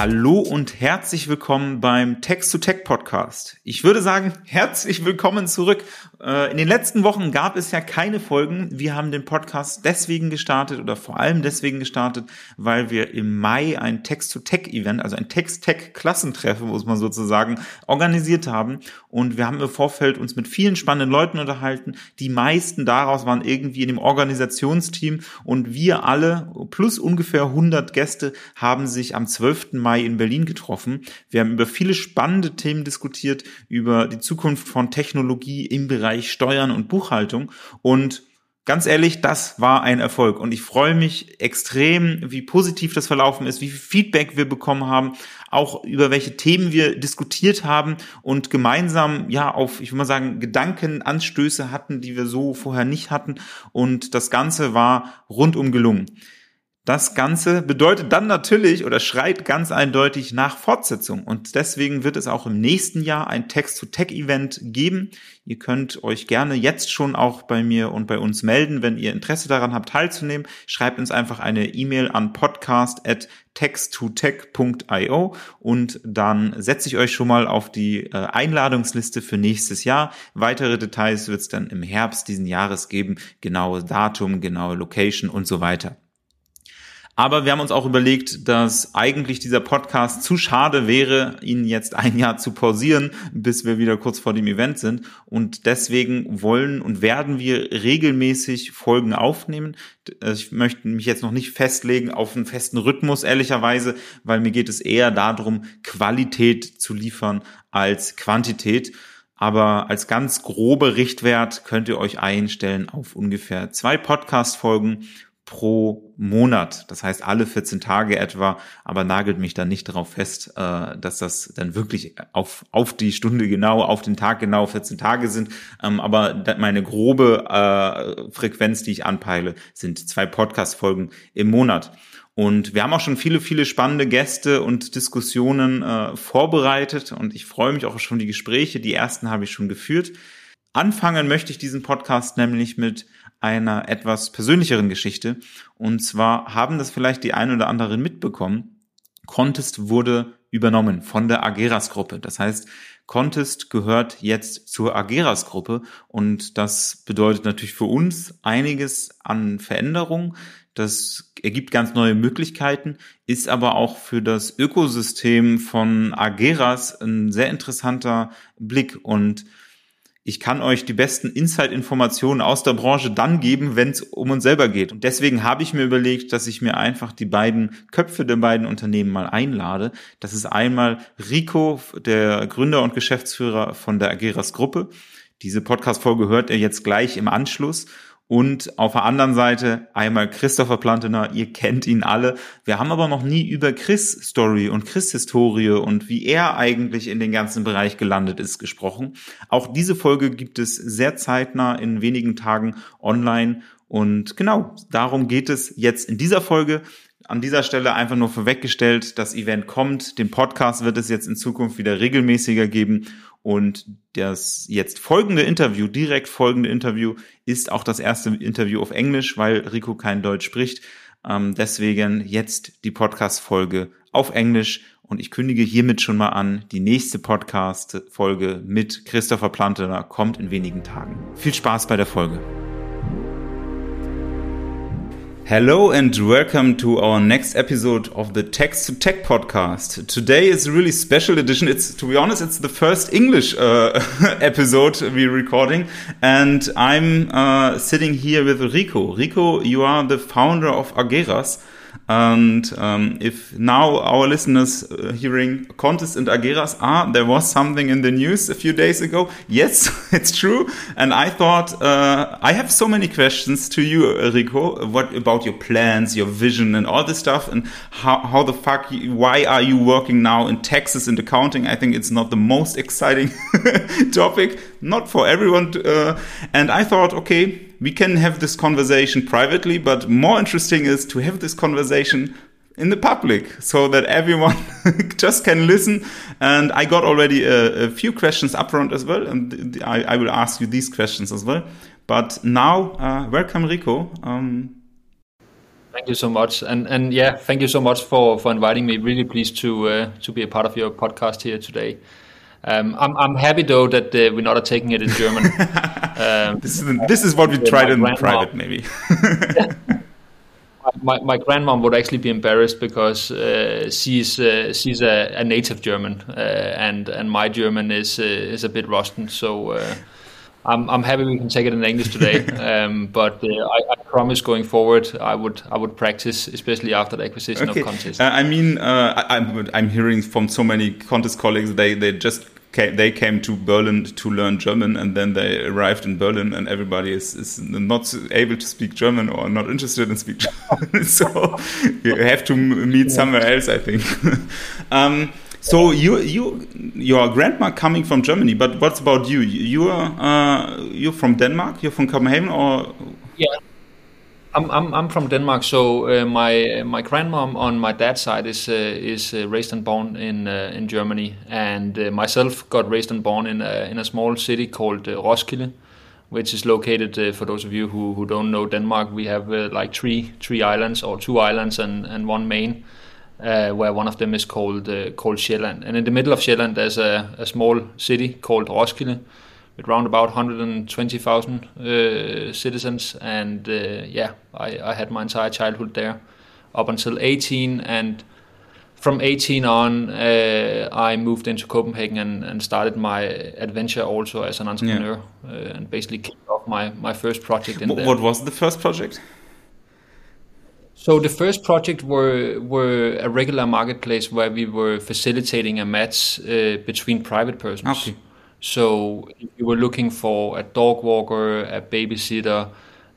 Hallo und herzlich willkommen beim Text-to-Tech Podcast. Ich würde sagen, herzlich willkommen zurück. Äh, in den letzten Wochen gab es ja keine Folgen. Wir haben den Podcast deswegen gestartet oder vor allem deswegen gestartet, weil wir im Mai ein Text-to-Tech-Event, also ein Text-Tech-Klassentreffen, muss man sozusagen, organisiert haben. Und wir haben im Vorfeld uns mit vielen spannenden Leuten unterhalten. Die meisten daraus waren irgendwie in dem Organisationsteam und wir alle, plus ungefähr 100 Gäste, haben sich am 12. Mai Mai in Berlin getroffen. Wir haben über viele spannende Themen diskutiert, über die Zukunft von Technologie im Bereich Steuern und Buchhaltung und Ganz ehrlich, das war ein Erfolg und ich freue mich extrem, wie positiv das verlaufen ist, wie viel Feedback wir bekommen haben, auch über welche Themen wir diskutiert haben und gemeinsam ja auf, ich würde mal sagen, Gedankenanstöße hatten, die wir so vorher nicht hatten und das Ganze war rundum gelungen. Das Ganze bedeutet dann natürlich oder schreit ganz eindeutig nach Fortsetzung. Und deswegen wird es auch im nächsten Jahr ein Text-to-Tech-Event geben. Ihr könnt euch gerne jetzt schon auch bei mir und bei uns melden, wenn ihr Interesse daran habt, teilzunehmen. Schreibt uns einfach eine E-Mail an podcast.text2tech.io und dann setze ich euch schon mal auf die äh, Einladungsliste für nächstes Jahr. Weitere Details wird es dann im Herbst diesen Jahres geben. Genaue Datum, genaue Location und so weiter. Aber wir haben uns auch überlegt, dass eigentlich dieser Podcast zu schade wäre, ihn jetzt ein Jahr zu pausieren, bis wir wieder kurz vor dem Event sind. Und deswegen wollen und werden wir regelmäßig Folgen aufnehmen. Ich möchte mich jetzt noch nicht festlegen auf einen festen Rhythmus, ehrlicherweise, weil mir geht es eher darum, Qualität zu liefern als Quantität. Aber als ganz grobe Richtwert könnt ihr euch einstellen auf ungefähr zwei Podcast-Folgen pro Monat. Das heißt alle 14 Tage etwa, aber nagelt mich dann nicht darauf fest, äh, dass das dann wirklich auf, auf die Stunde genau, auf den Tag genau 14 Tage sind. Ähm, aber meine grobe äh, Frequenz, die ich anpeile, sind zwei Podcast-Folgen im Monat. Und wir haben auch schon viele, viele spannende Gäste und Diskussionen äh, vorbereitet und ich freue mich auch schon die Gespräche. Die ersten habe ich schon geführt. Anfangen möchte ich diesen Podcast nämlich mit einer etwas persönlicheren Geschichte. Und zwar haben das vielleicht die ein oder anderen mitbekommen. Contest wurde übernommen von der Ageras Gruppe. Das heißt, Contest gehört jetzt zur Ageras Gruppe und das bedeutet natürlich für uns einiges an Veränderung. Das ergibt ganz neue Möglichkeiten, ist aber auch für das Ökosystem von Ageras ein sehr interessanter Blick und ich kann euch die besten Insight-Informationen aus der Branche dann geben, wenn es um uns selber geht. Und deswegen habe ich mir überlegt, dass ich mir einfach die beiden Köpfe der beiden Unternehmen mal einlade. Das ist einmal Rico, der Gründer und Geschäftsführer von der Ageras Gruppe. Diese Podcast-Folge hört ihr jetzt gleich im Anschluss. Und auf der anderen Seite einmal Christopher Plantener, ihr kennt ihn alle. Wir haben aber noch nie über Chris Story und Chris Historie und wie er eigentlich in den ganzen Bereich gelandet ist gesprochen. Auch diese Folge gibt es sehr zeitnah in wenigen Tagen online. Und genau, darum geht es jetzt in dieser Folge an dieser Stelle einfach nur vorweggestellt, das Event kommt. Den Podcast wird es jetzt in Zukunft wieder regelmäßiger geben. Und das jetzt folgende Interview, direkt folgende Interview, ist auch das erste Interview auf Englisch, weil Rico kein Deutsch spricht. Ähm, deswegen jetzt die Podcast-Folge auf Englisch. Und ich kündige hiermit schon mal an, die nächste Podcast-Folge mit Christopher Plantener kommt in wenigen Tagen. Viel Spaß bei der Folge. Hello and welcome to our next episode of the Text to Tech podcast. Today is a really special edition. It's, to be honest, it's the first English uh, episode we're recording, and I'm uh, sitting here with Rico. Rico, you are the founder of Ageras. And um, if now our listeners uh, hearing Kontist and Ageras, ah, there was something in the news a few days ago. Yes, it's true. And I thought uh, I have so many questions to you, Rico. What about your plans, your vision, and all this stuff, and how, how the fuck? Why are you working now in Texas and accounting? I think it's not the most exciting topic, not for everyone. To, uh, and I thought, okay we can have this conversation privately, but more interesting is to have this conversation in the public so that everyone just can listen. And I got already a, a few questions upfront as well, and I, I, will ask you these questions as well. But now, uh, welcome, Rico. Um, thank you so much, and and yeah, thank you so much for for inviting me. Really pleased to uh, to be a part of your podcast here today. Um, I'm I'm happy though that uh, we're not taking it in German. um, this is this is what we tried in private, maybe. my, my grandmom would actually be embarrassed because uh, she's uh, she's a, a, native German uh, and and my German is uh, is a bit rusty. So uh, I'm I'm happy we can take it in English today. um, but uh, I, I, promise going forward I would I would practice, especially after the acquisition okay. of Kontist. I mean, I'm I'm hearing from so many Kontist colleagues they they just came, they came to Berlin to learn German, and then they arrived in Berlin, and everybody is, is not able to speak German or not interested in speak German. so you have to meet somewhere else, I think. um, so you you your grandma coming from Germany, but what's about you? You are uh, you're from Denmark. You're from Copenhagen, or yeah. I'm, I'm, I'm from Denmark, so uh, my my grandmom on my dad's side is uh, is uh, raised and born in uh, in Germany, and uh, myself got raised and born in a in a small city called uh, Roskilde, which is located. for those of you who, who don't know Denmark, we have like three three islands or two islands and, and one main, where one of them is called called Sjælland, and in the middle of Sjælland there's a, a small city called Roskilde with around about 120,000 uh, citizens. And uh, yeah, I, I, had my entire childhood there up until 18. And from 18 on, uh, I moved into Copenhagen and, and, started my adventure also as an entrepreneur yeah. Uh, and basically kicked off my, my first project in what, there. What was the first project? So the first project were were a regular marketplace where we were facilitating a match uh, between private persons. Okay. So if you were looking for a dog walker, a babysitter,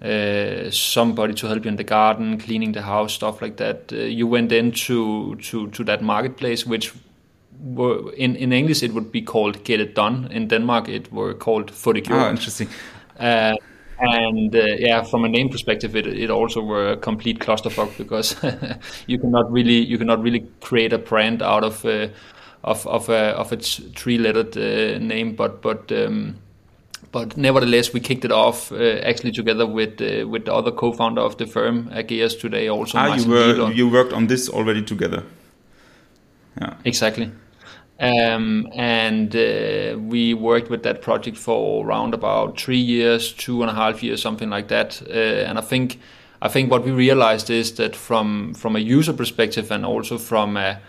uh, somebody to help you in the garden, cleaning the house, stuff like that, uh, you went into to to that marketplace, which were in in English it would be called Get It Done. In Denmark, it were called det Oh, interesting. Uh, and uh, yeah, from a name perspective, it it also were a complete clusterfuck because you cannot really you cannot really create a brand out of uh, of of a of a three lettered uh, name, but but. Um, but nevertheless, we kicked it off uh, actually together with uh, with the other co-founder of the firm, Ageras today. Also, ah, you were you worked on this already together. Yeah, exactly. Um, and uh, we worked with that project for around about three years, two and a half years, something like that. Uh, and I think I think what we realized is that from from a user perspective and also from a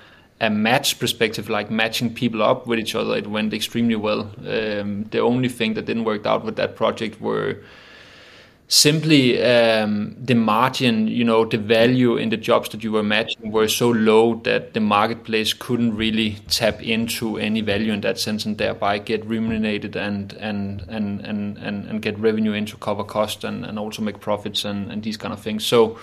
a match perspective, like matching people up with each other, it went extremely well. Um, the only thing that didn't work out with that project were simply um, the margin, you know, the value in the jobs that you were matching were so low that the marketplace couldn't really tap into any value in that sense and thereby get remunerated and and and and and, and get revenue in to cover cost and, and also make profits and, and these kind of things. So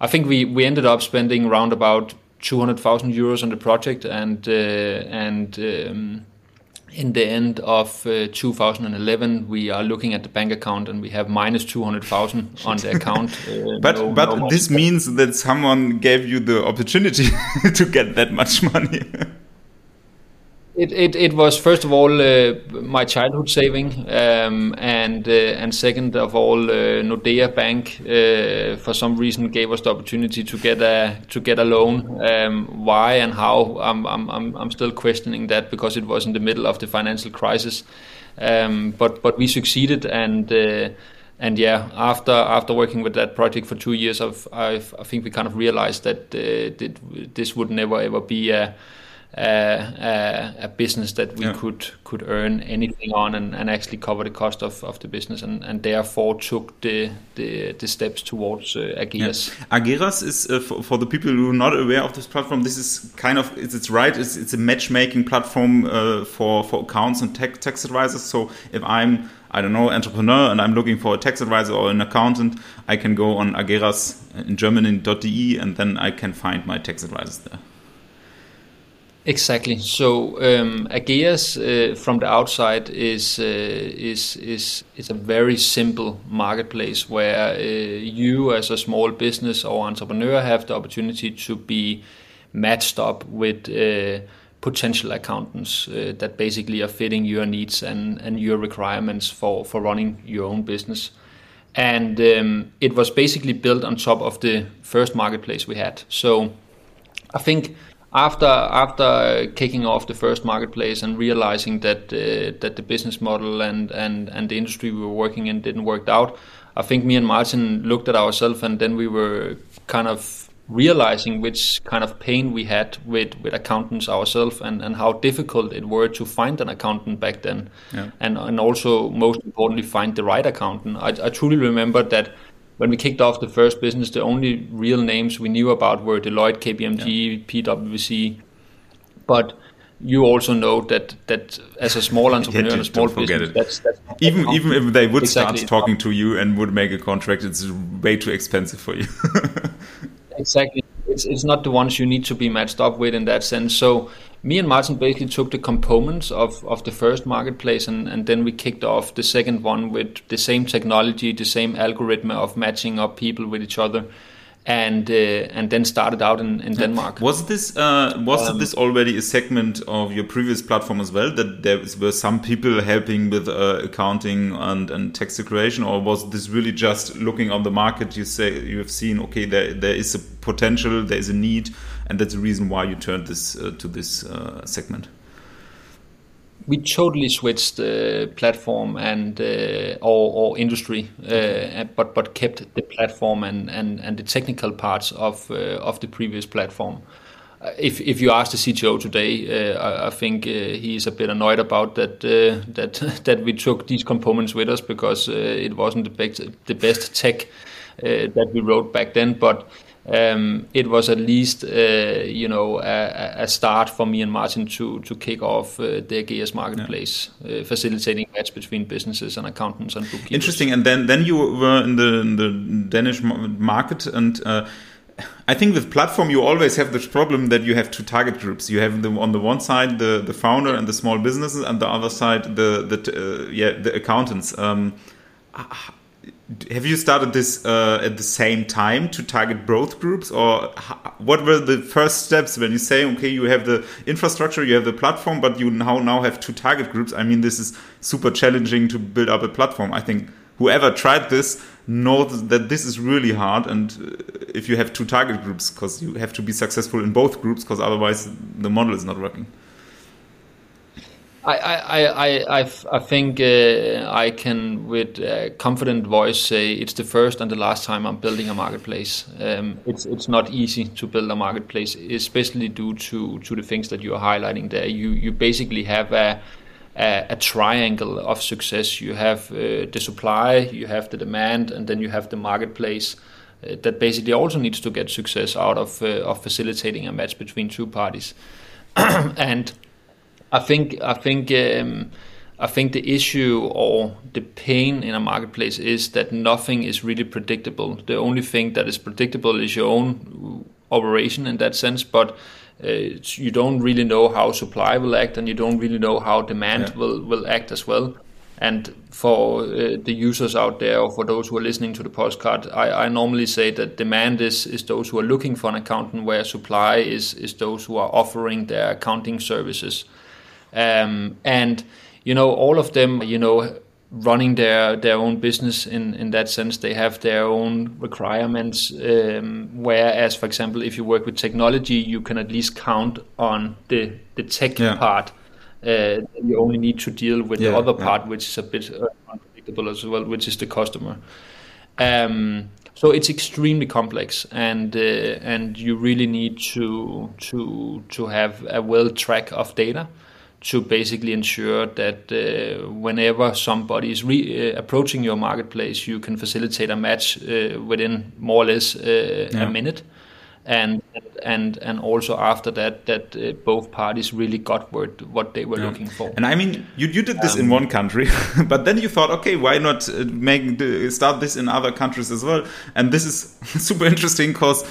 I think we, we ended up spending around about 200,000 euros on the project, and uh, and um, in the end of uh, 2011, we are looking at the bank account and we have minus 200,000 on the account. Uh, but no, but no this means that someone gave you the opportunity to get that much money. It, it, it was first of all uh, my childhood saving, um, and uh, and second of all, uh, Nordea Bank uh, for some reason gave us the opportunity to get a to get a loan. Um, why and how? I'm, I'm I'm still questioning that because it was in the middle of the financial crisis. Um, but but we succeeded, and uh, and yeah, after after working with that project for two years, I've, I've i think we kind of realized that, uh, that this would never ever be a a, a business that we yeah. could could earn anything on and, and actually cover the cost of, of the business and, and therefore took the the, the steps towards uh, Ageras. Yeah. Ageras is uh, for, for, the people who are not aware of this platform. This is kind of it's, it's right. It's, it's a matchmaking platform uh, for for accounts and tax, tax advisors. So if I'm I don't know, entrepreneur, and I'm looking for a tax advisor or an accountant, I can go on ageras in Germany.de and then I can find my tax advisors there. Exactly. So um, Ageras uh, from the outside is uh, is is is a very simple marketplace where uh, you, as a small business or entrepreneur, have the opportunity to be matched up with uh, potential accountants uh, that basically are fitting your needs and, and your requirements for, for running your own business. and um, it was basically built on top of the first marketplace we had. So I think after after kicking off the first marketplace and realizing that uh, that the business model and, and and the industry we were working in didn't work out, I think me and Martin looked at ourselves and then we were kind of realizing which kind of pain we had with, with accountants ourselves and, and how difficult it were to find an accountant back then yeah. and, and also most importantly find the right accountant I, I truly remember that when we kicked off the first business the only real names we knew about were deloitte kpmg yeah. pwc but you also know that that as a small entrepreneur yeah, a small business, that's, that's even even if they would exactly. start talking to you and would make a contract, it's way too expensive for you. exactly. It's, it's not the ones you need to be matched up with in that sense. So me and Martin basically took the components of, of the first marketplace and, and then we kicked off the second one with the same technology, the same algorithm of matching up people with each other and uh, and then started out in, in Denmark. Was this uh, was um, this already a segment of your previous platform as well? That there were some people helping with uh, accounting and, and tax creation, or was this really just looking on the market? You say you have seen okay, there there is a potential, there is a need, and that's the reason why you turned this uh, to this uh, segment. We totally switched the platform and uh, or, or industry, uh, but but kept the platform and, and, and the technical parts of uh, of the previous platform. Uh, if if you ask the CTO today, uh, I, I, think uh, he is a bit annoyed about that that that we took these components with us because it wasn't the best the best tech that we wrote back then, but um, it was at least uh, you know a, a, start for me and Martin to to kick off uh, the Ageras marketplace, yeah. uh, facilitating match between businesses and accountants and bookkeepers. Interesting. And then then you were in the, in the Danish market and. Uh, I think with platform you always have this problem that you have two target groups. You have the, on the one side the the founder and the small businesses, and the other side the the uh, yeah the accountants. Um, have you started this uh, at the same time to target both groups or what were the first steps when you say okay you have the infrastructure you have the platform but you now now have two target groups? I mean this is super challenging to build up a platform. I think whoever tried this knows that this is really hard and uh, if you have two target groups because you have to be successful in both groups because otherwise the model is not working I, I, I, I, think uh, I can, with a confident voice, say it's the first and the last time I'm building a marketplace. Um, it's it's not easy to build a marketplace, especially due to, to the things that you are highlighting there. You you basically have a a, a triangle of success. You have uh, the supply, you have the demand, and then you have the marketplace. Uh, that basically also needs to get success out of uh, of facilitating a match between two parties, and I think I think um, I think the issue or the pain in a marketplace is that nothing is really predictable. The only thing that is predictable is your own operation in that sense, but uh, you don't really know how supply will act, and you don't really know how demand yeah. will will act as well. And for uh, the users out there, or for those who are listening to the postcard, I, I, normally say that demand is, is those who are looking for an accountant, where supply is, is those who are offering their accounting services. Um, and you know, all of them, you know, running their their own business in in that sense, they have their own requirements. Um, whereas, for example, if you work with technology, you can at least count on the the tech yeah. part. Uh, you only need to deal with yeah, the other part, yeah. which is a bit uh, unpredictable as well, which is the customer. Um, so it's extremely complex, and uh, and you really need to to to have a well track of data to basically ensure that uh, whenever somebody is re- uh, approaching your marketplace, you can facilitate a match uh, within more or less uh, yeah. a minute, and and and also after that, that uh, both parties really got what what they were yeah. looking for. And I mean, you you did this um, in one country, but then you thought, okay, why not uh, make start this in other countries as well? And this is super interesting because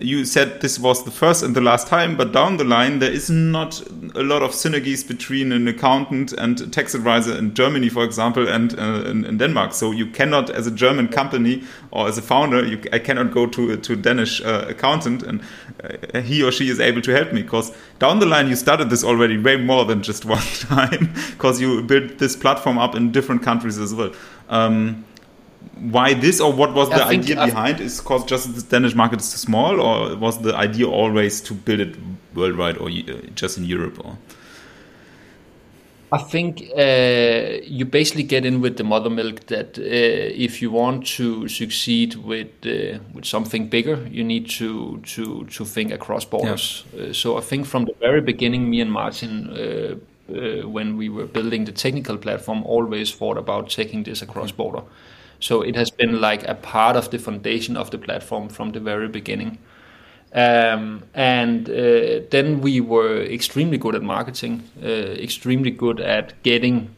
you said this was the first and the last time, but down the line, there is not a lot of synergies between an accountant and a tax advisor in Germany, for example, and uh, in, in, Denmark. So you cannot, as a German company or as a founder, you, I cannot go to to a Danish uh, accountant and uh, he or she is able to help me. Because down the line, you started this already way more than just one time, because you built this platform up in different countries as well. Um, why this or what was the idea behind? Is because just the Danish market is too small, or was the idea always to build it worldwide or uh, just in Europe? Or? I think uh, you basically get in with the mother milk that uh, if you want to succeed with uh, with something bigger, you need to to to think across borders. Yeah. Uh, so I think from the very beginning, me and Martin, uh, uh, when we were building the technical platform, always thought about taking this across border. So it has been like a part of the foundation of the platform from the very beginning. Um, and uh, then we were extremely good at marketing, uh, extremely good at getting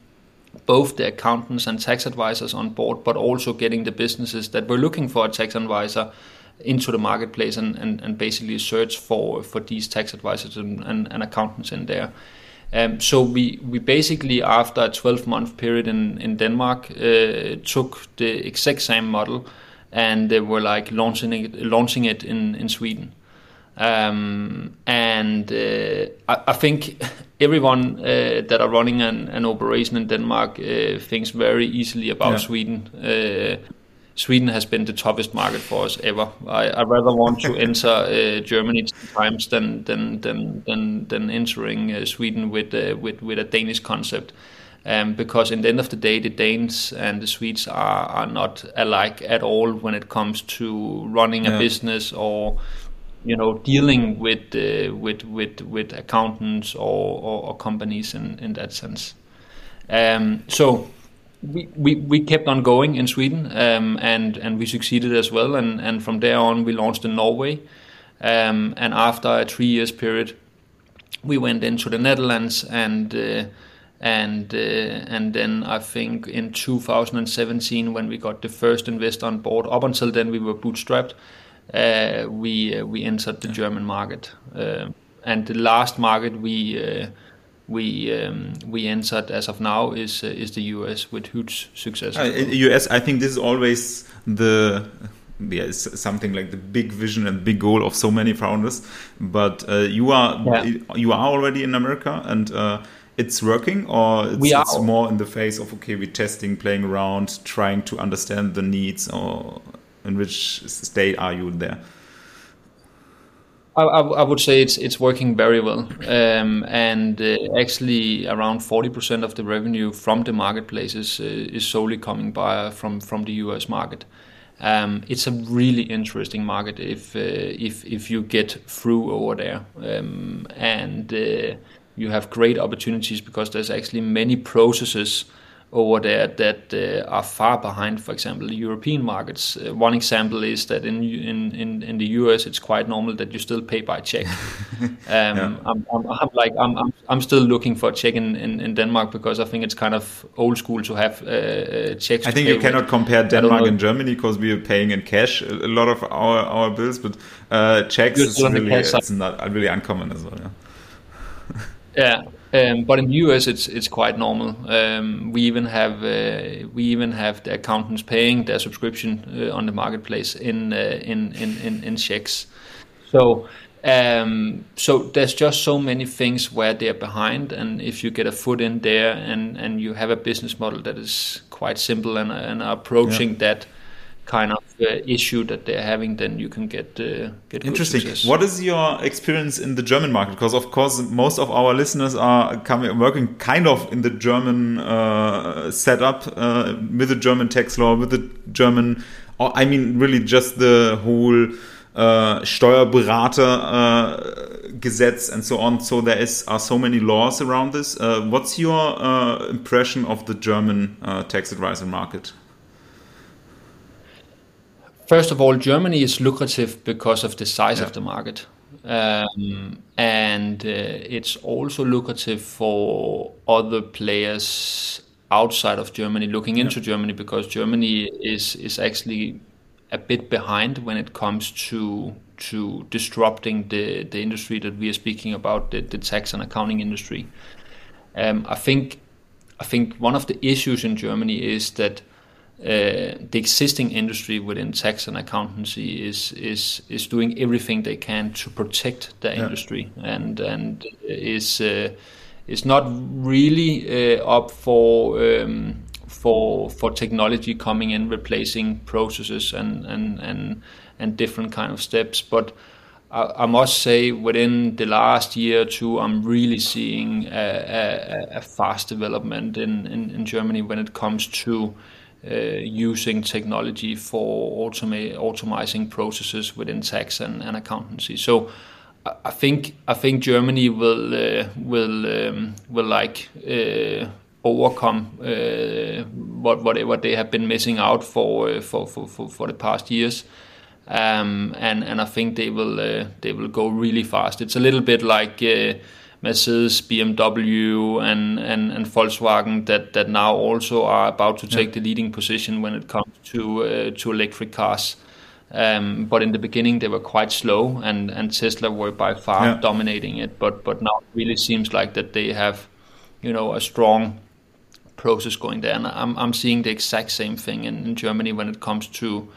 both the accountants and tax advisors on board, but also getting the businesses that were looking for a tax advisor into the marketplace and, and, and basically search for, for these tax advisors and, and, and accountants in there. Um, so we, we basically, after a 12 month period in, in Denmark, uh, took the exact same model and they were like launching it, launching it in, in Sweden. Um, and uh, I, I, think everyone uh, that are running an, an operation in Denmark uh, thinks very easily about yeah. Sweden. Uh, Sweden has been the toughest market for us ever. I, I rather want to enter uh, Germany times than than than than, than entering uh, Sweden with with with a Danish concept. Um, because in the end of the day, the Danes and the Swedes are, are not alike at all when it comes to running a business or you know dealing with uh, with with with accountants or, or, or, companies in in that sense. Um, so we, we, we kept on going in Sweden um, and and we succeeded as well. And, and from there on we launched in Norway. Um, and after a three years period we went into the Netherlands and uh, and uh, and then I think in 2017 when we got the first investor on board up until then we were bootstrapped uh, we uh, we entered the German market. Uh, and the last market we we um, we entered as of now is uh, is the US with huge success. Uh, US, I think this is always the yeah, something like the big vision and big goal of so many founders. But uh, you are yeah. you are already in America and. it's working, or it's, it's, more in the phase of okay, we're testing, playing around, trying to understand the needs, or in which state are you there? I, I, would say it's it's working very well, um, and uh, actually around forty percent of the revenue from the marketplaces uh, is solely coming by from from the U.S. market. Um, it's a really interesting market if uh, if if you get through over there, um, and uh, you have great opportunities because there's actually many processes over there that uh, are far behind, for example, the European markets. Uh, one example is that in, in, in, in, the US, it's quite normal that you still pay by check. um, yeah. I'm, I'm, I'm, like I'm, I'm, I'm still looking for a check in, in, in, Denmark because I think it's kind of old school to have uh, uh checks. I think you cannot with. compare Denmark and Germany because we are paying in cash a lot of our, our bills, but uh, checks is really, it's not really uncommon as well. Yeah. yeah. Um, but in the US, it's it's quite normal. Um, we even have uh, we even have the accountants paying their subscription uh, on the marketplace in, uh, in, in in in checks. So um, so there's just so many things where they're behind, and if you get a foot in there and and you have a business model that is quite simple and and approaching yeah. that kind of uh, issue that they're having, then you can get uh, get interesting. What is your experience in the German market? Because of course, most of our listeners are coming working kind of in the German uh, setup uh, with the German tax law, with the German. I mean, really, just the whole. Uh, Steuerberater uh, and so on. So there is are so many laws around this. Uh, what's your uh, impression of the German uh, tax advisor market? First of all, Germany is lucrative because of the size yeah. of the market. Um, and uh, it's also lucrative for other players outside of Germany looking into yeah. Germany because Germany is is actually a bit behind when it comes to to disrupting the the industry that we are speaking about the, the tax and accounting industry. Um, I think I think one of the issues in Germany is that the existing industry within tax and accountancy is is is doing everything they can to protect the yeah. industry and and is uh, is not really uh, up for um, for for technology coming in replacing processes and and and and different kind of steps but I, I must say within the last year or two I'm really seeing a, a, a fast development in, in, in Germany when it comes to uh, using technology for automa- automizing processes within tax and, accountancy so I think I think Germany will uh, um, like uh, overcome uh, what whatever they have been missing out for uh, the past years. Um, and and I think they will uh, go really fast. It's a little bit like uh, Mercedes, BMW, and, and and Volkswagen that that now also are about to take yeah. the leading position when it comes to uh, to electric cars. Um, but in the beginning they were quite slow, and, and Tesla were by far yeah. dominating it. But but now it really seems like that they have, you know, a strong process going there. And I'm I'm seeing the exact same thing in, in Germany when it comes to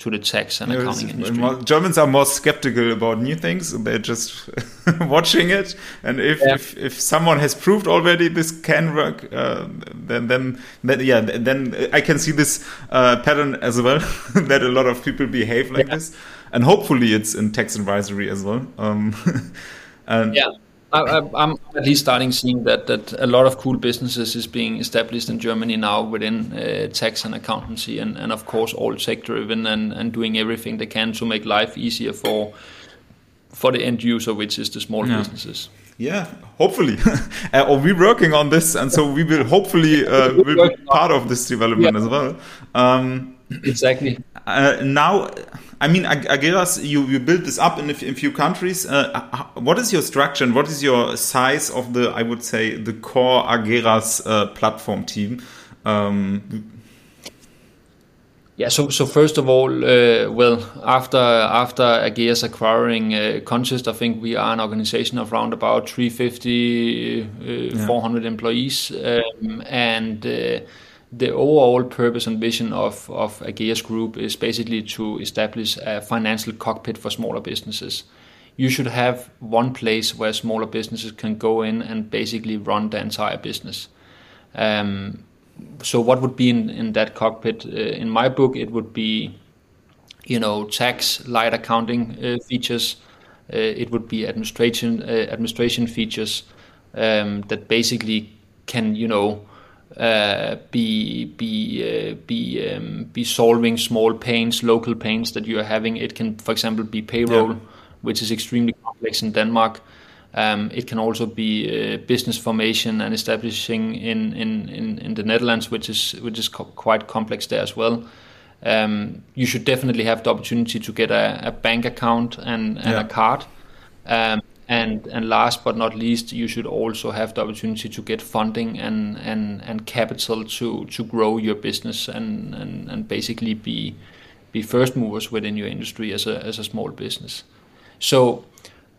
to the tax and accounting industry. Germans are more skeptical about new things. They're just watching it, and if, yeah. if if someone has proved already this can work, uh, then, then then yeah, then I can see this uh, pattern as well that a lot of people behave like yeah. this, and hopefully it's in tax advisory as well. Um, and yeah. I, am at least starting seeing that that a lot of cool businesses is being established in Germany now within uh, tax and accountancy, and, and of course all tech driven and, and doing everything they can to make life easier for for the end user, which is the small yeah. businesses. Yeah, hopefully, uh, or we're working on this, and so we will hopefully uh, will be part of this development yeah. as well. Um, exactly. Uh, now I mean, Ageras, you, you built this up in a, in a few countries. Uh, what is your structure and what is your size of the, I would say, the core Ageras uh, platform team? Um, yeah, so so first of all, uh, well, after after Ageras acquiring uh, Kontist, I think we are an organization of around about 350, uh, yeah. 400 employees, um, and uh, the overall purpose and vision of, of Ageras Group is basically to establish a financial cockpit for smaller businesses. You should have one place where smaller businesses can go in and basically run the entire business. Um, so, what would be in, in that cockpit? Uh, in my book, it would be, you know, tax, light accounting uh, features. Uh, it would be administration uh, administration features um, that basically can, you know, be be uh, be um, be solving small pains, local pains that you are having. It can, for example, be payroll, which is extremely complex in Denmark. Um, it can also be uh, business formation and establishing in, in, in, in, the Netherlands, which is which is co- quite complex there as well. Um, you should definitely have the opportunity to get a, bank account and, a card. And last but not least, you should also have the opportunity to get funding and capital to grow your business and, basically be be first movers within your industry as a as a small business. So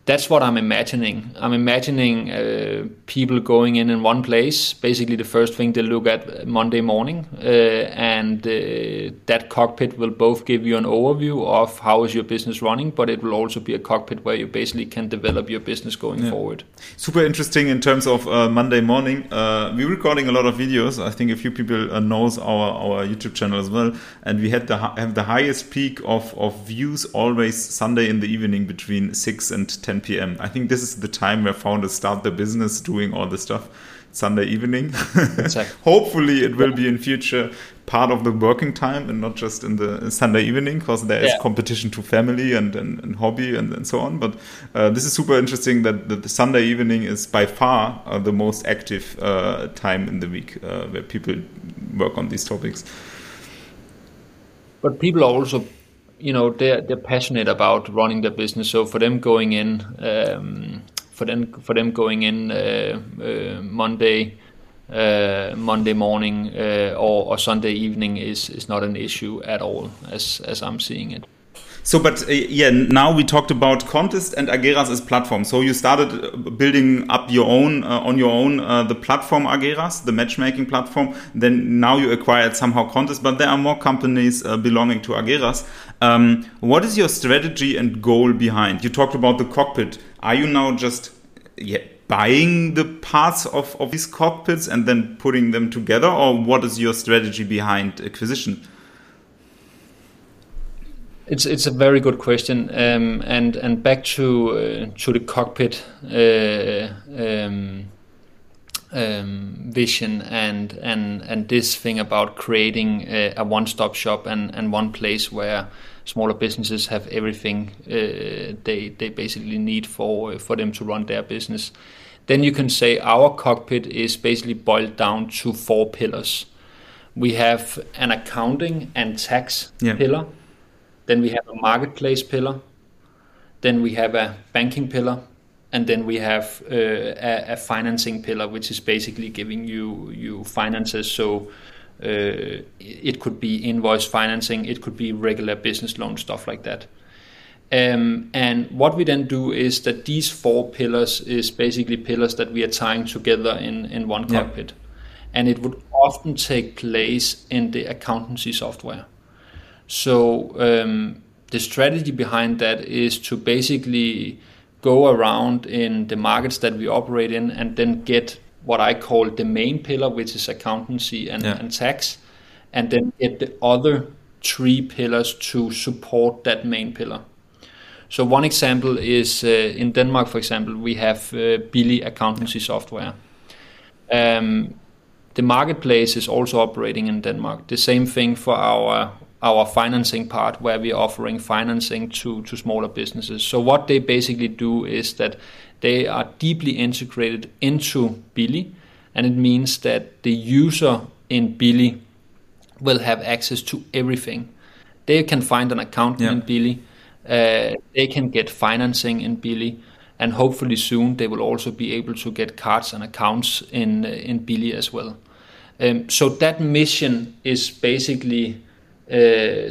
that's what I'm imagining. I'm imagining uh, people going in in one place. Basically, the first thing they look at Monday morning, uh, and uh, that cockpit will both give you an overview of how is your business running, but it will also be a cockpit where you basically can develop your business going yeah. forward. Super interesting in terms of uh, Monday morning. Uh, we're recording a lot of videos. I think a few people uh, knows our our YouTube channel as well, and we had the have the highest peak of of views always Sunday in the evening between six and ten 10 p.m. I think this is the time where founders start their business doing all this stuff. Sunday evening. Exactly. Hopefully, it will be in future part of the working time and not just in the Sunday evening because there is yeah. competition to family and, and, and hobby and, and, so on. But uh, this is super interesting that, that, the Sunday evening is by far uh, the most active uh, time in the week uh, where people work on these topics. But people are also you know they're they're passionate about running their business. So for them going in, um, for them for them going in uh, uh, Monday. Uh, Monday morning uh, or, or Sunday evening is, is not an issue at all, as as I'm seeing it. So, but uh, yeah, now we talked about Kontist and Ageras as platform. So you started uh, building up your own uh, on your own uh, the platform Ageras, the matchmaking platform. Then now you acquired somehow Kontist, but there are more companies uh, belonging to Ageras. Um, what is your strategy and goal behind? You talked about the cockpit. Are you now just yeah, buying the parts of, of these cockpits and then putting them together, or what is your strategy behind acquisition? It's it's a very good question, um, and and back to uh, to the cockpit uh, um, um, vision and and and this thing about creating a, a one-stop shop and and one place where smaller businesses have everything uh, they they basically need for for them to run their business. Then you can say our cockpit is basically boiled down to four pillars. We have an accounting and tax yeah. pillar then we have a marketplace pillar. Then we have a banking pillar. And then we have uh, a, a, financing pillar, which is basically giving you, you finances. So uh, it could be invoice financing, it could be regular business loan, stuff like that. Um, and what we then do is that these four pillars is basically pillars that we are tying together in, in one cockpit. Yeah. And it would often take place in the accountancy software. So um, the strategy behind that is to basically go around in the markets that we operate in and then get what I call the main pillar, which is accountancy and, yeah. and tax, and then get the other three pillars to support that main pillar. So one example is uh, in Denmark, for example, we have uh, Billy accountancy software. Um, the marketplace is also operating in Denmark. The same thing for our our financing part where we're offering financing to, to smaller businesses. So what they basically do is that they are deeply integrated into Billy, and it means that the user in Billy will have access to everything. They can find an account yeah. in Billy, uh, they can get financing in Billy, and hopefully soon they will also be able to get cards and accounts in in Billy as well. Um, so that mission is basically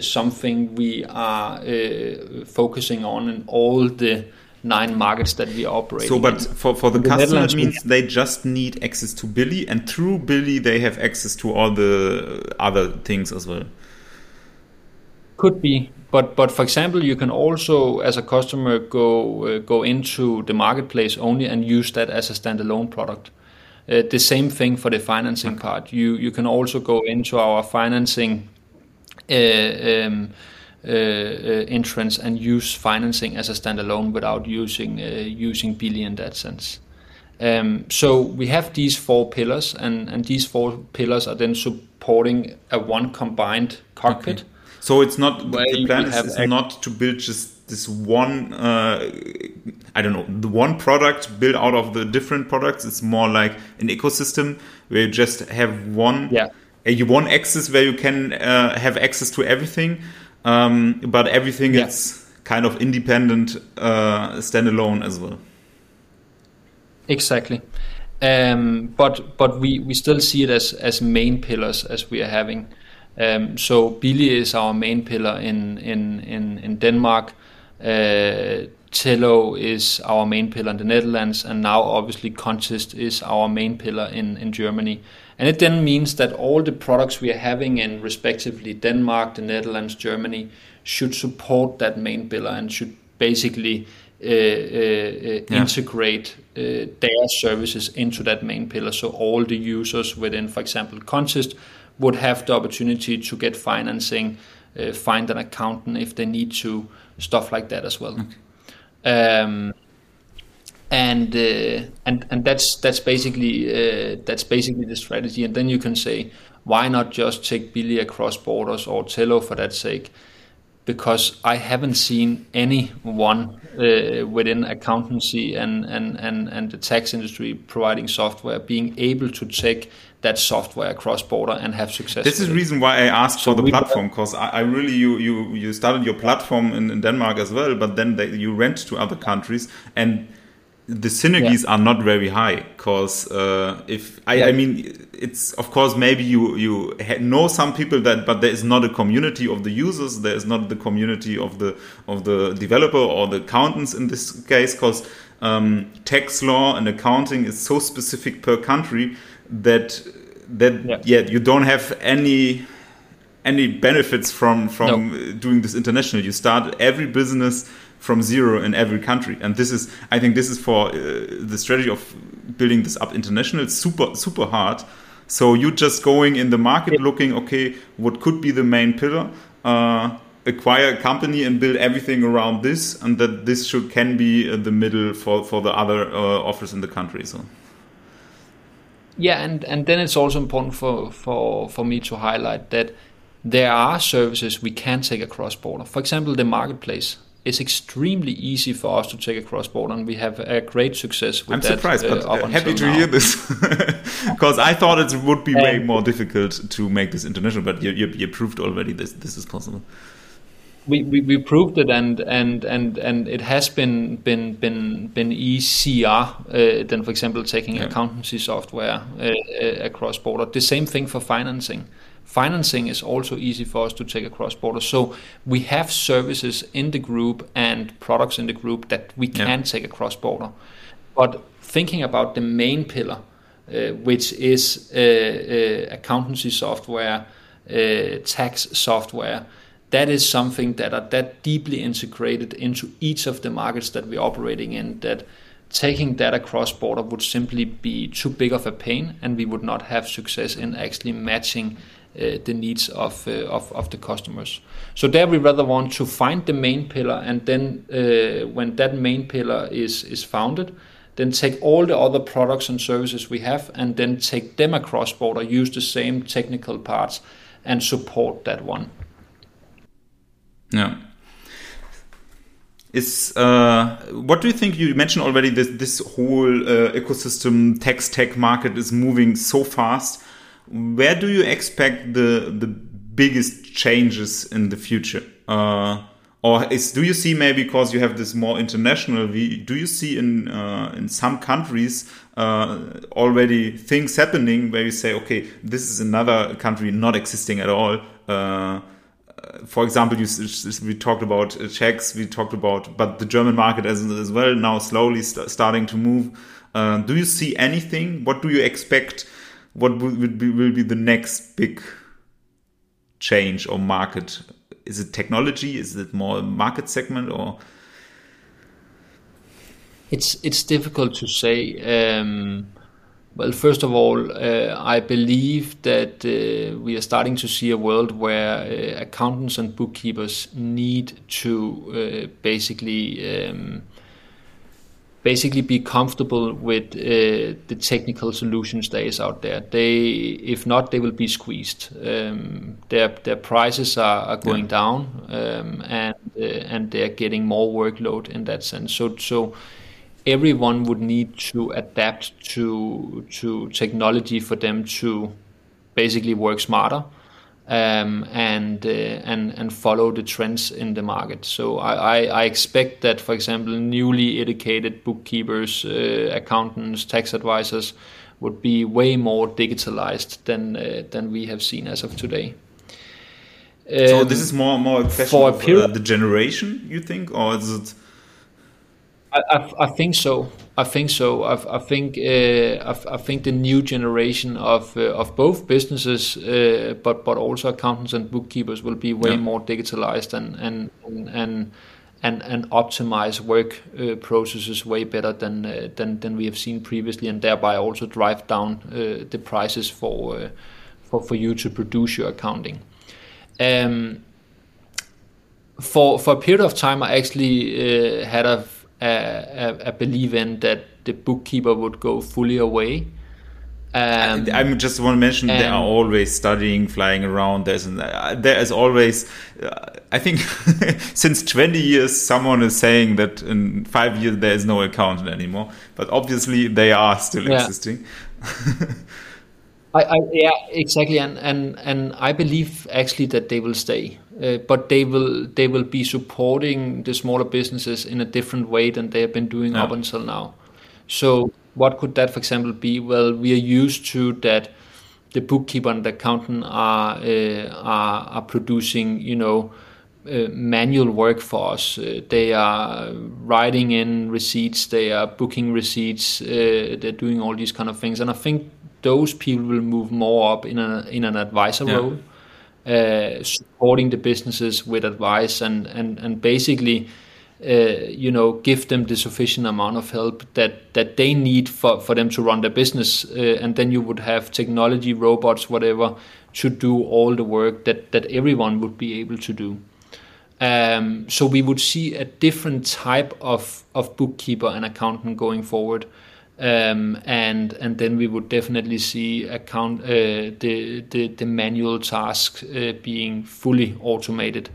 something we are uh, focusing on in all the nine markets that we operate. So, but for, for the, the customer, it means they just need access to Billy, and through Billy, they have access to all the other things as well. Could be, but but for example, you can also, as a customer, go uh, go into the marketplace only and use that as a standalone product. Uh, the same thing for the financing okay. part. You you can also go into our financing uh, um, uh, uh, entrance and use financing as a standalone without using using Billy in that sense. Um, so we have these four pillars, and, and these four pillars are then supporting a one combined cockpit. Okay. So it's not the plan is, is not to build just this one. Uh, I don't know the one product built out of the different products. It's more like an ecosystem where you just have one yeah you want access where you can uh, have access to everything, um, but everything yeah. is kind of independent, uh, standalone as well. Exactly. Um, but but we, we still see it as, as main pillars as we are having. Um, so Billy is our main pillar in in in, in Denmark. Uh, Tellow is our main pillar in the Netherlands, and now obviously Kontist is our main pillar in in Germany. And it then means that all the products we are having in respectively Denmark, the Netherlands, Germany should support that main pillar and should basically uh, uh, uh, yeah. integrate uh, their services into that main pillar. So all the users within, for example, Kontist would have the opportunity to get financing, uh, find an accountant if they need to, stuff like that as well. Okay. Um, and uh, and and that's that's basically uh, that's basically the strategy. And then you can say, why not just take Billy across borders or Tellow for that sake? Because I haven't seen anyone uh, within accountancy and, and, and, and the tax industry providing software being able to take that software across border and have success. This is the reason why I asked so for the platform because I, I, really you you you started your platform in, in Denmark as well, but then they, you went to other countries and the synergies yeah. are not very high because uh, if I, yeah. I mean it's of course maybe you you know some people that but there is not a community of the users there is not the community of the of the developer or the accountants in this case because um, tax law and accounting is so specific per country that that yeah, yeah you don't have any any benefits from from doing this international you start every business from zero in every country. And this is, I think, this is for uh, the strategy of building this up international. It's super super hard. So you're just going in the market looking, okay, what could be the main pillar? Uh, acquire a company and build everything around this, and that this should can be uh, the middle for for the other uh, offers in the country. So. Yeah, and, and then it's also important for, for, for me to highlight that there are services we can take across border. For example, the marketplace is extremely easy for us to take across border, and we have a great success with I'm that. I'm surprised, uh, but uh, happy to now. hear this because I thought it would be way more difficult to make this international. But you, you, you proved already this this is possible we, we, we proved it and and and and it has been been been been easier uh, than for example taking yeah. accountancy software uh, uh, across border the same thing for financing financing is also easy for us to take across borders. so we have services in the group and products in the group that we can yeah. take across border but thinking about the main pillar uh, which is uh, uh, accountancy software tax software that is something that are that deeply integrated into each of the markets that we're operating in that taking that across border would simply be too big of a pain and we would not have success in actually matching uh, the needs of, uh, of, of the customers. So there we rather want to find the main pillar and then uh, when that main pillar is is founded, then take all the other products and services we have and then take them across border, use the same technical parts and support that one. Yeah. Is uh, what do you think? You mentioned already this this whole uh, ecosystem tax tech market is moving so fast. Where do you expect the the biggest changes in the future? Uh, or is do you see maybe because you have this more international view, do you see in uh, in some countries uh, already things happening where you say okay this is another country not existing at all uh, for example, you, we talked about Czechs, we talked about, but the German market as, as well now slowly st starting to move. Uh, do you see anything? What do you expect? What will be, will be the next big change or market? Is it technology? Is it more market segment or? It's it's difficult to say. Um, well, first of all, uh, I believe that uh, we are starting to see a world where uh, accountants and bookkeepers need to uh, basically um, basically be comfortable with uh, the technical solutions that is out there. They, if not, they will be squeezed. Um, their their prices are, are going yeah. down, um, and uh, and they are getting more workload in that sense. So so everyone would need to adapt to to technology for them to basically work smarter um, and uh, and and follow the trends in the market. So I, I, I expect that, for example, newly educated bookkeepers, uh, accountants, tax advisors would be way more digitalized than uh, than we have seen as of today. Um, so this is more more a question for a of uh, the generation, you think, or is it? I, I, I, think so. I think so. I, I think uh, I, think the new generation of uh, of both businesses, uh, but but also accountants and bookkeepers will be way yeah. more digitalized and and and and, and optimize work uh, processes way better than uh, than than we have seen previously, and thereby also drive down uh, the prices for for for you to produce your accounting. Um, for for a period of time, I actually had a a, a, belief in that the bookkeeper would go fully away. Um, I, I just want to mention they are always studying, flying around. There's uh, there is always, uh, I think, since 20 years, someone is saying that in five years there is no accountant anymore. But obviously, they are still yeah. existing. I, I, yeah, exactly, and, and and I believe actually that they will stay, uh, but they will they will be supporting the smaller businesses in a different way than they have been doing yeah. up until now. So what could that, for example, be? Well, we are used to that the bookkeeper and the accountant are uh, are, are producing, you know. Uh, manual work for us. Uh, they are writing in receipts, they are booking receipts, uh, they're doing all these kind of things. And I think those people will move more up in, a, in an advisor yeah. role, uh, supporting the businesses with advice and, and, and basically uh, you know, give them the sufficient amount of help that that they need for for them to run their business, uh, and then you would have technology, robots, whatever, to do all the work that that everyone would be able to do. Um, so we would see a different type of of bookkeeper and accountant going forward. Um, and and then we would definitely see account uh, the, the the manual tasks uh, being fully automated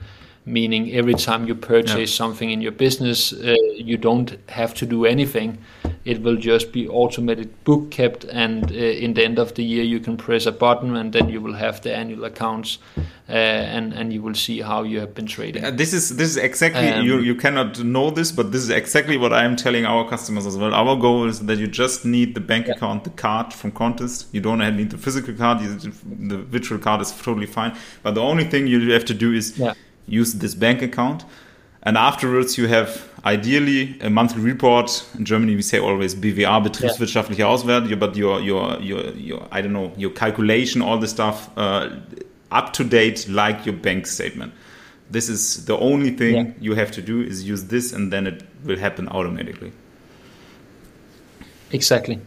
meaning every time you purchase yeah. something in your business, uh, you don't have to do anything. It will just be automated book kept, and uh, in the end of the year, you can press a button, and then you will have the annual accounts, uh, and and you will see how you have been trading. this is this is exactly um, you you cannot know this, but this is exactly what I am telling our customers as well. Our goal is that you just need the bank yeah. account, the card from Kontist. You don't need the physical card. The virtual card is totally fine, but the only thing you have to do is. Yeah use this bank account. And afterwards, you have ideally a monthly report. In Germany, we say always BWA, betriebswirtschaftliche yeah. Auswertung, but your, your, your, your, I don't know, your calculation, all the stuff uh, up to date, like your bank statement. This is the only thing yeah. you have to do is use this, and then it will happen automatically. Exactly,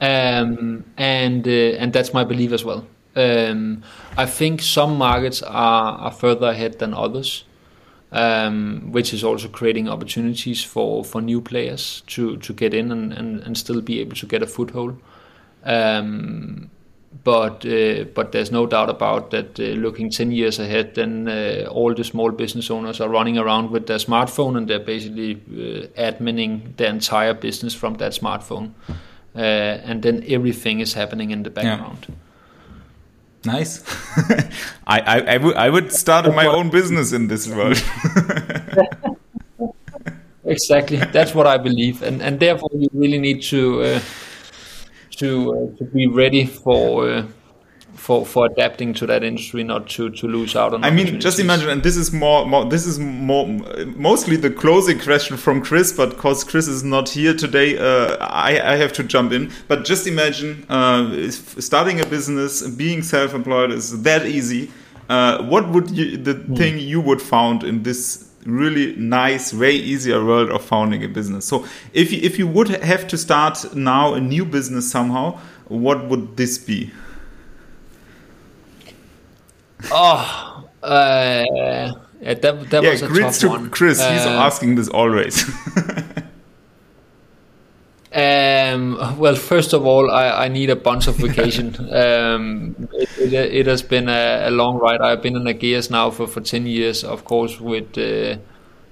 um, and uh, and that's my belief as well. Um, I think some markets are, are further ahead than others, um, which is also creating opportunities for, for new players to, to get in and, and, and still be able to get a foothold. Um, but uh, but there's no doubt about that. Uh, looking ten years ahead, then uh, all the small business owners are running around with their smartphone and they're basically uh, admining the entire business from that smartphone, uh, and then everything is happening in the background. Yeah. Nice. I, I, I, w- I would start my own business in this world. exactly. That's what I believe, and and therefore you really need to uh, to uh, to be ready for. Uh, for for adapting to that industry, not to to lose out on. I mean, just imagine, and this is more, more this is more mostly the closing question from Chris, but because Chris is not here today, uh, I I have to jump in. But just imagine uh, starting a business, being self-employed is that easy. Uh, what would you the mm. thing you would found in this really nice, way easier world of founding a business. So if you, if you would have to start now a new business somehow, what would this be? Oh, uh, yeah, that, that yeah, was a tough to one. Chris, uh, he's asking this always. um, well, first of all, I, I need a bunch of vacation. um, it, it, it, has been a, a, long ride. I've been in Ageras now for, for 10 years, of course, with, uh,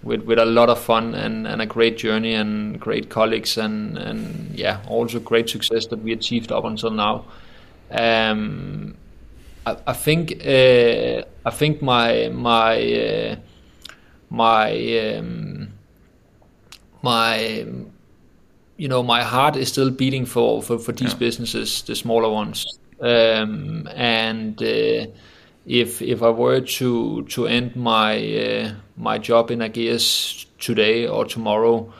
with, with a lot of fun and, and a great journey and great colleagues and, and yeah, also great success that we achieved up until now. Um, I, I think uh, I think my my uh, my um, my you know my heart is still beating for for, for these yeah. businesses, the smaller ones, um, and uh, if if I were to to end my uh, my job in Ageras today or tomorrow,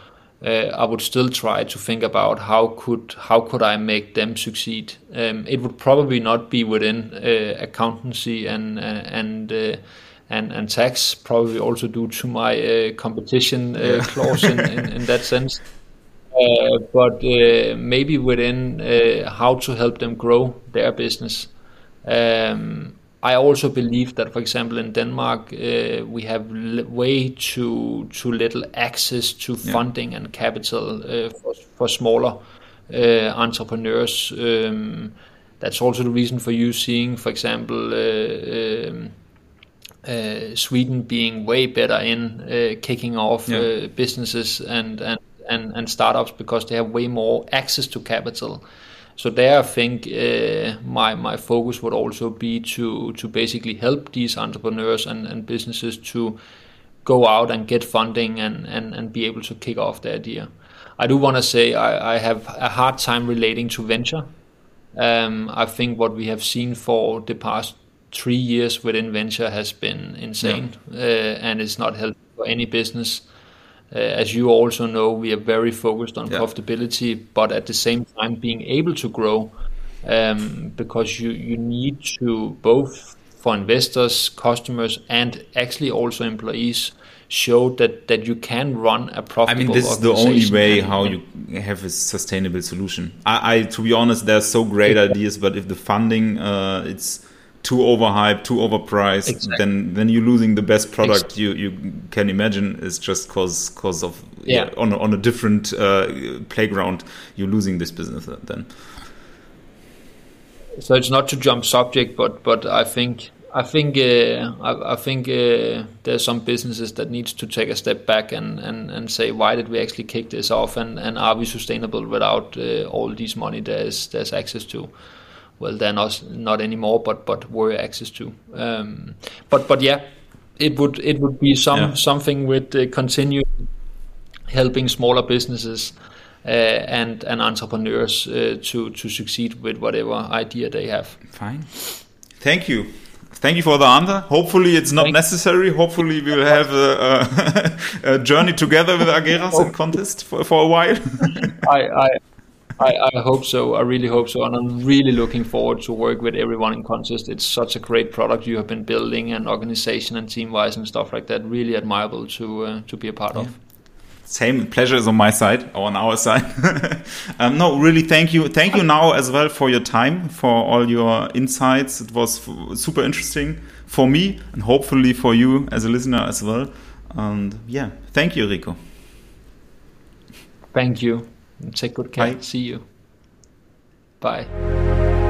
uh, I would still try to think about how could how could I make them succeed. Um, it would probably not be within uh, accountancy and uh, and uh, and and tax, probably also due to my uh, competition uh, clause in, in, in, that sense. but maybe within how to help them grow their business. Um, I also believe that, for example, in Denmark, uh, we have way too too little access to funding and capital uh, for, for smaller uh, entrepreneurs. Um, that's also the reason for you seeing, for example, uh, um, uh, Sweden being way better in uh, kicking off yeah. businesses and, and, and, and startups because they have way more access to capital. So there, I think uh, my my focus would also be to to basically help these entrepreneurs and, and businesses to go out and get funding and, and, and be able to kick off the idea. I do want to say I, I have a hard time relating to venture. Um, I think what we have seen for the past three years within venture has been insane, yeah. uh, and it's not helpful for any business. Uh, as you also know, we are very focused on yeah. profitability, but at the same time being able to grow, um, because you you need to both for investors, customers, and actually also employees show that that you can run a profitable. I mean, this is the only way how you have a sustainable solution. I, I to be honest, there's so great ideas, but if the funding uh, it's too overhyped, too overpriced, exactly. then then you're losing the best product exactly. you you can imagine. It's just cause cause of yeah, yeah on a, on a different uh, playground, you're losing this business then. So it's not to jump subject, but but I think I think uh, I, I, think uh, there's some businesses that needs to take a step back and, and, and say why did we actually kick this off and, and are we sustainable without uh, all these money there's there's access to well they're not not anymore but but were access to um, but but yeah it would it would be some yeah. something with uh, continue helping smaller businesses uh, and and entrepreneurs uh, to to succeed with whatever idea they have fine thank you thank you for the answer. Hopefully, it's not Thanks. necessary. Hopefully, we will have a, a, a journey together with Ageras in Kontist for, for a while. I, I, I, I, hope so. I really hope so, and I'm really looking forward to work with everyone in Kontist. It's such a great product you have been building, and organization and team wise and stuff like that. Really admirable to uh, to be a part yeah. of same pleasure is on my side or on our side. um, no, really, thank you, thank you now as well for your time, for all your insights. It was super interesting for me and hopefully for you as a listener as well. And yeah, thank you, Rico. Thank you. Take good care. Bye. See you. Bye.